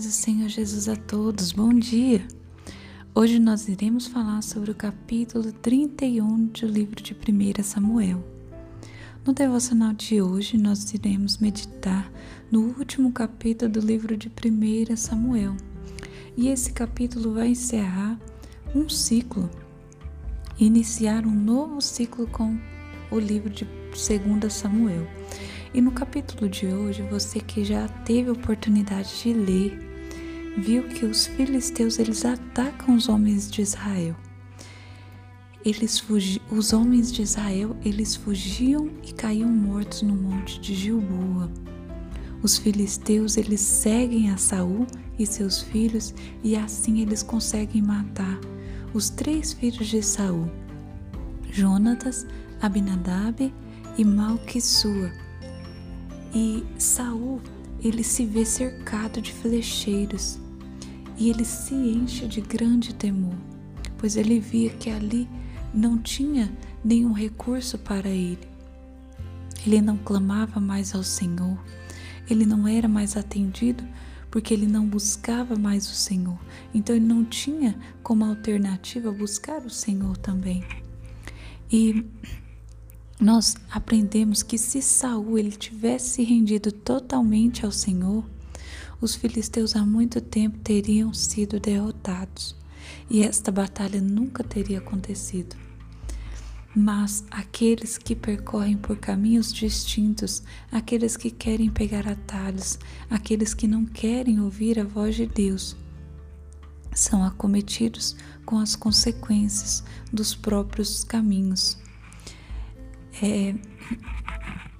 paz do Senhor Jesus a todos, bom dia! Hoje nós iremos falar sobre o capítulo 31 do livro de 1 Samuel. No devocional de hoje, nós iremos meditar no último capítulo do livro de 1 Samuel. E esse capítulo vai encerrar um ciclo, iniciar um novo ciclo com o livro de 2 Samuel. E no capítulo de hoje, você que já teve oportunidade de ler, viu que os filisteus eles atacam os homens de Israel. Eles fugi, os homens de Israel, eles fugiam e caíam mortos no monte de Gilboa. Os filisteus, eles seguem a Saul e seus filhos e assim eles conseguem matar os três filhos de Saul: Jonatas, Abinadab e Malquissua e Saul, ele se vê cercado de flecheiros e ele se enche de grande temor, pois ele via que ali não tinha nenhum recurso para ele. Ele não clamava mais ao Senhor, ele não era mais atendido porque ele não buscava mais o Senhor. Então ele não tinha como alternativa buscar o Senhor também. E nós aprendemos que se Saul ele tivesse rendido totalmente ao Senhor, os filisteus há muito tempo teriam sido derrotados e esta batalha nunca teria acontecido. Mas aqueles que percorrem por caminhos distintos, aqueles que querem pegar atalhos, aqueles que não querem ouvir a voz de Deus, são acometidos com as consequências dos próprios caminhos. É,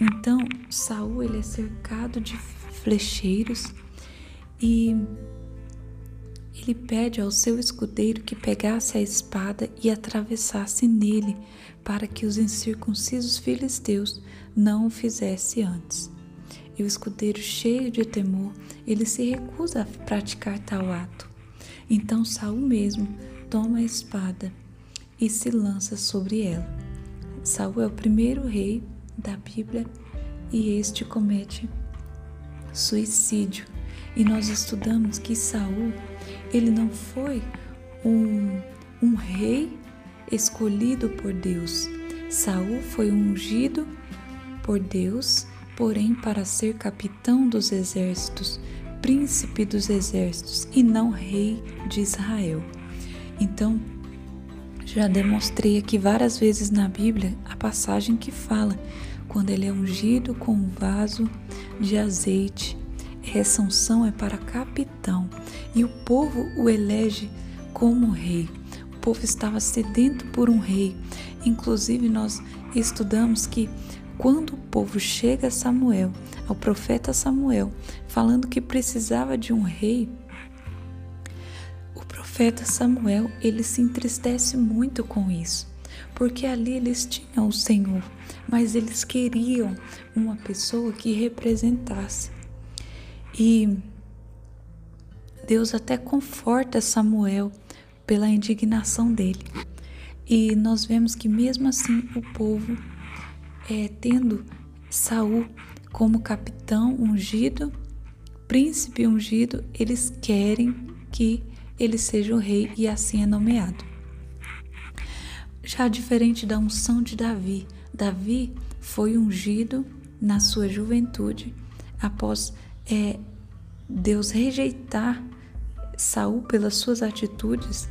então Saul ele é cercado de flecheiros e ele pede ao seu escudeiro que pegasse a espada e atravessasse nele para que os incircuncisos filisteus não o fizesse antes. E o escudeiro, cheio de temor, ele se recusa a praticar tal ato. Então Saul mesmo toma a espada e se lança sobre ela. Saul é o primeiro rei da Bíblia e este comete suicídio. E nós estudamos que Saul, ele não foi um, um rei escolhido por Deus. Saul foi ungido por Deus, porém para ser capitão dos exércitos, príncipe dos exércitos e não rei de Israel. Então, já demonstrei aqui várias vezes na Bíblia a passagem que fala quando ele é ungido com um vaso de azeite. Essa unção é para capitão e o povo o elege como rei. O povo estava sedento por um rei. Inclusive, nós estudamos que quando o povo chega a Samuel, ao profeta Samuel, falando que precisava de um rei, profeta Samuel, ele se entristece muito com isso, porque ali eles tinham o Senhor, mas eles queriam uma pessoa que representasse. E Deus até conforta Samuel pela indignação dele. E nós vemos que mesmo assim o povo, é, tendo Saul como capitão ungido, príncipe ungido, eles querem que ele seja o rei e assim é nomeado. Já diferente da unção de Davi, Davi foi ungido na sua juventude após é, Deus rejeitar Saul pelas suas atitudes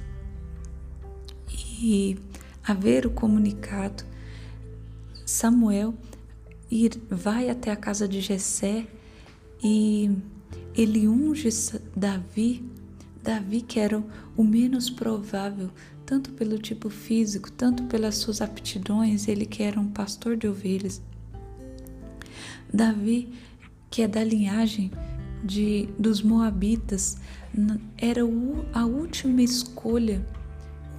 e haver o comunicado. Samuel ir, vai até a casa de Jessé e ele unge Davi Davi, que era o menos provável, tanto pelo tipo físico, tanto pelas suas aptidões, ele que era um pastor de ovelhas. Davi, que é da linhagem de, dos Moabitas, era a última escolha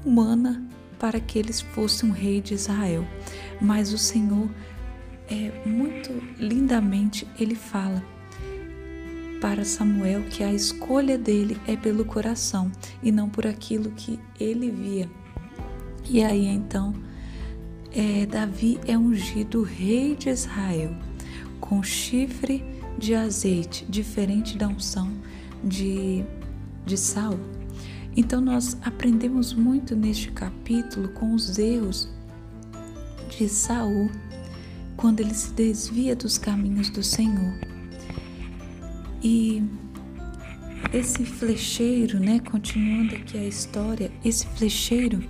humana para que eles fossem um rei de Israel. Mas o Senhor, é, muito lindamente, ele fala para Samuel que a escolha dele é pelo coração e não por aquilo que ele via. E aí então, é, Davi é ungido rei de Israel com chifre de azeite, diferente da unção de, de Saul. Então nós aprendemos muito neste capítulo com os erros de Saul quando ele se desvia dos caminhos do Senhor. E esse flecheiro, né, continuando aqui a história, esse flecheiro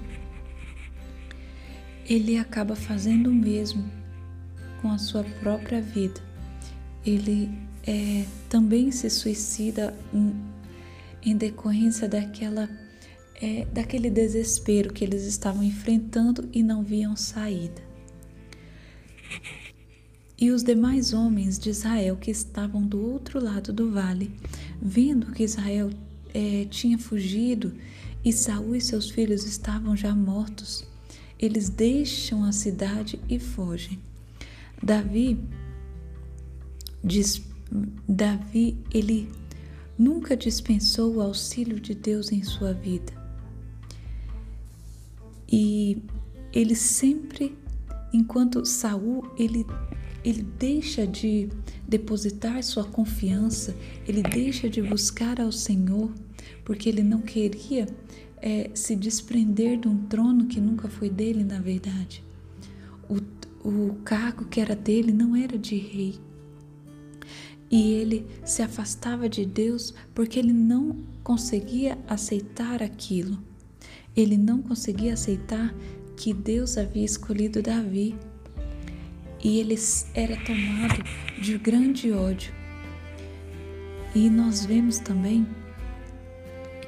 ele acaba fazendo o mesmo com a sua própria vida. Ele é, também se suicida em, em decorrência daquela é, daquele desespero que eles estavam enfrentando e não viam saída. E os demais homens de Israel que estavam do outro lado do vale, vendo que Israel é, tinha fugido e Saul e seus filhos estavam já mortos, eles deixam a cidade e fogem. Davi diz, Davi ele nunca dispensou o auxílio de Deus em sua vida. E ele sempre, enquanto Saul, ele ele deixa de depositar sua confiança, ele deixa de buscar ao Senhor, porque ele não queria é, se desprender de um trono que nunca foi dele, na verdade. O, o cargo que era dele não era de rei. E ele se afastava de Deus porque ele não conseguia aceitar aquilo. Ele não conseguia aceitar que Deus havia escolhido Davi e ele era tomado de grande ódio. E nós vemos também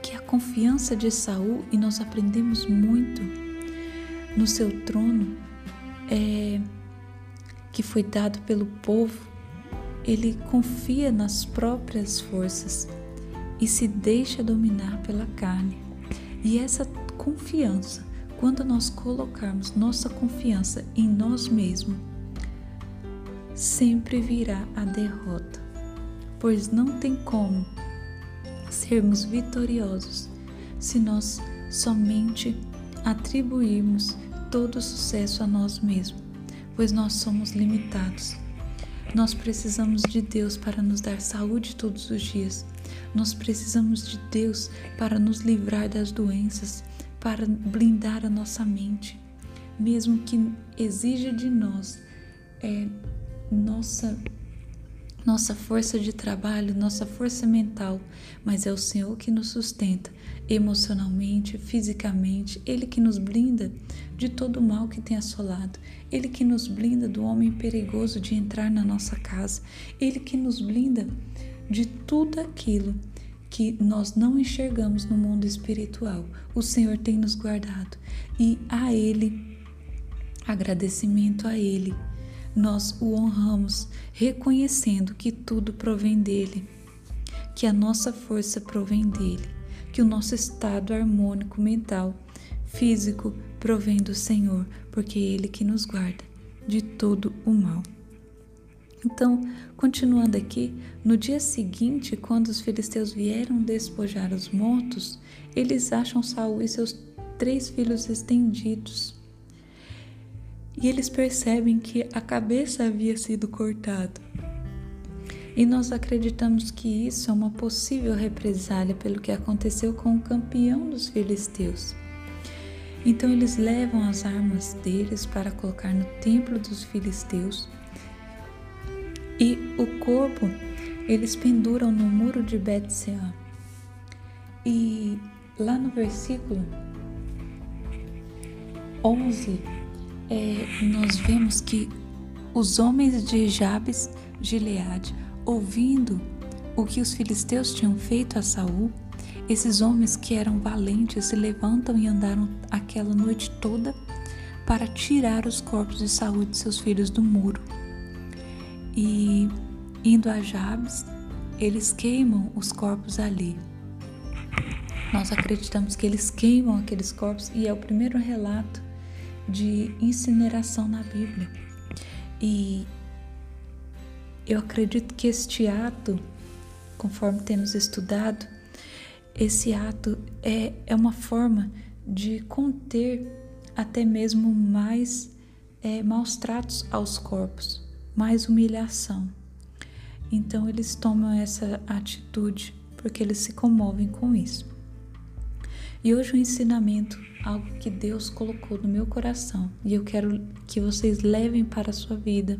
que a confiança de Saul, e nós aprendemos muito no seu trono, é, que foi dado pelo povo, ele confia nas próprias forças e se deixa dominar pela carne. E essa confiança, quando nós colocarmos nossa confiança em nós mesmos, sempre virá a derrota, pois não tem como sermos vitoriosos se nós somente atribuirmos todo o sucesso a nós mesmos, pois nós somos limitados. Nós precisamos de Deus para nos dar saúde todos os dias. Nós precisamos de Deus para nos livrar das doenças, para blindar a nossa mente, mesmo que exija de nós é, nossa nossa força de trabalho, nossa força mental, mas é o Senhor que nos sustenta emocionalmente, fisicamente, Ele que nos blinda de todo o mal que tem assolado, Ele que nos blinda do homem perigoso de entrar na nossa casa, Ele que nos blinda de tudo aquilo que nós não enxergamos no mundo espiritual. O Senhor tem nos guardado e a Ele, agradecimento a Ele nós o honramos, reconhecendo que tudo provém dele, que a nossa força provém dele, que o nosso estado harmônico mental, físico provém do Senhor, porque é ele que nos guarda de todo o mal. Então, continuando aqui, no dia seguinte, quando os filisteus vieram despojar os mortos, eles acham Saul e seus três filhos estendidos e eles percebem que a cabeça havia sido cortada. E nós acreditamos que isso é uma possível represália pelo que aconteceu com o campeão dos filisteus. Então eles levam as armas deles para colocar no templo dos filisteus e o corpo eles penduram no muro de Bet-Sean. E lá no versículo 11 é, nós vemos que os homens de Jabes, Gileade, ouvindo o que os filisteus tinham feito a Saul, esses homens que eram valentes se levantam e andaram aquela noite toda para tirar os corpos de Saul de seus filhos do muro. E indo a Jabes, eles queimam os corpos ali. Nós acreditamos que eles queimam aqueles corpos e é o primeiro relato de incineração na Bíblia. E eu acredito que este ato, conforme temos estudado, esse ato é, é uma forma de conter até mesmo mais é, maus tratos aos corpos, mais humilhação. Então eles tomam essa atitude porque eles se comovem com isso. E hoje o ensinamento, algo que Deus colocou no meu coração, e eu quero que vocês levem para a sua vida,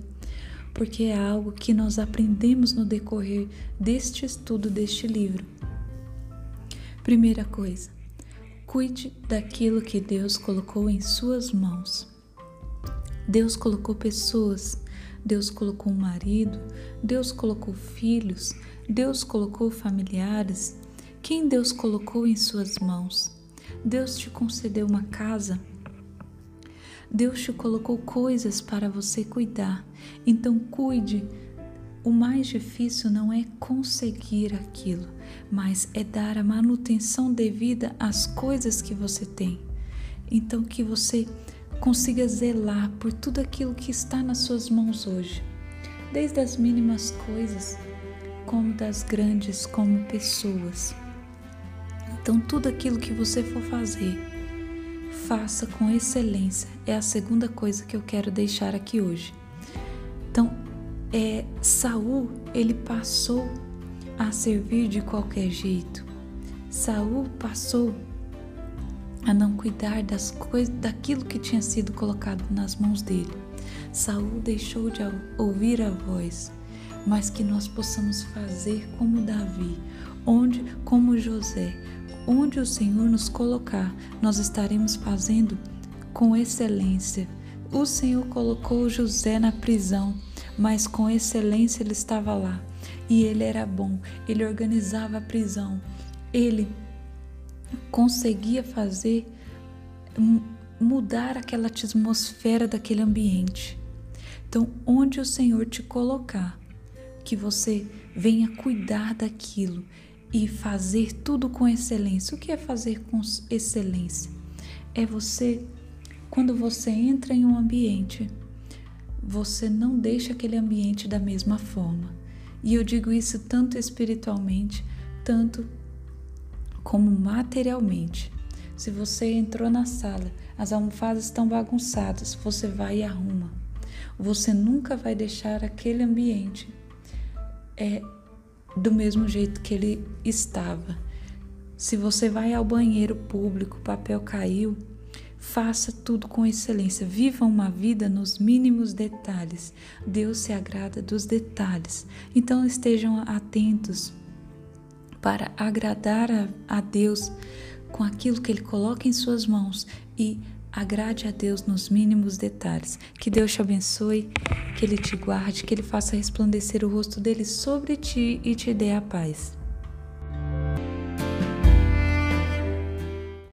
porque é algo que nós aprendemos no decorrer deste estudo deste livro. Primeira coisa, cuide daquilo que Deus colocou em suas mãos. Deus colocou pessoas, Deus colocou um marido, Deus colocou filhos, Deus colocou familiares. Quem Deus colocou em suas mãos? Deus te concedeu uma casa. Deus te colocou coisas para você cuidar. Então cuide. O mais difícil não é conseguir aquilo, mas é dar a manutenção devida às coisas que você tem. Então que você consiga zelar por tudo aquilo que está nas suas mãos hoje, desde as mínimas coisas, como das grandes, como pessoas. Então, tudo aquilo que você for fazer, faça com excelência. É a segunda coisa que eu quero deixar aqui hoje. Então, é, Saul, ele passou a servir de qualquer jeito. Saul passou a não cuidar das coisas, daquilo que tinha sido colocado nas mãos dele. Saul deixou de ouvir a voz, mas que nós possamos fazer como Davi, onde, como José, onde o Senhor nos colocar, nós estaremos fazendo com excelência. O Senhor colocou José na prisão, mas com excelência ele estava lá. E ele era bom, ele organizava a prisão, ele conseguia fazer mudar aquela atmosfera daquele ambiente. Então, onde o Senhor te colocar, que você venha cuidar daquilo e fazer tudo com excelência. O que é fazer com excelência? É você, quando você entra em um ambiente, você não deixa aquele ambiente da mesma forma. E eu digo isso tanto espiritualmente, tanto como materialmente. Se você entrou na sala, as almofadas estão bagunçadas, você vai e arruma. Você nunca vai deixar aquele ambiente é, do mesmo jeito que ele estava. Se você vai ao banheiro público, o papel caiu, faça tudo com excelência. Viva uma vida nos mínimos detalhes. Deus se agrada dos detalhes. Então estejam atentos para agradar a, a Deus com aquilo que Ele coloca em suas mãos e agrade a Deus nos mínimos detalhes. Que Deus te abençoe, que Ele te guarde, que Ele faça resplandecer o rosto dele sobre ti e te dê a paz.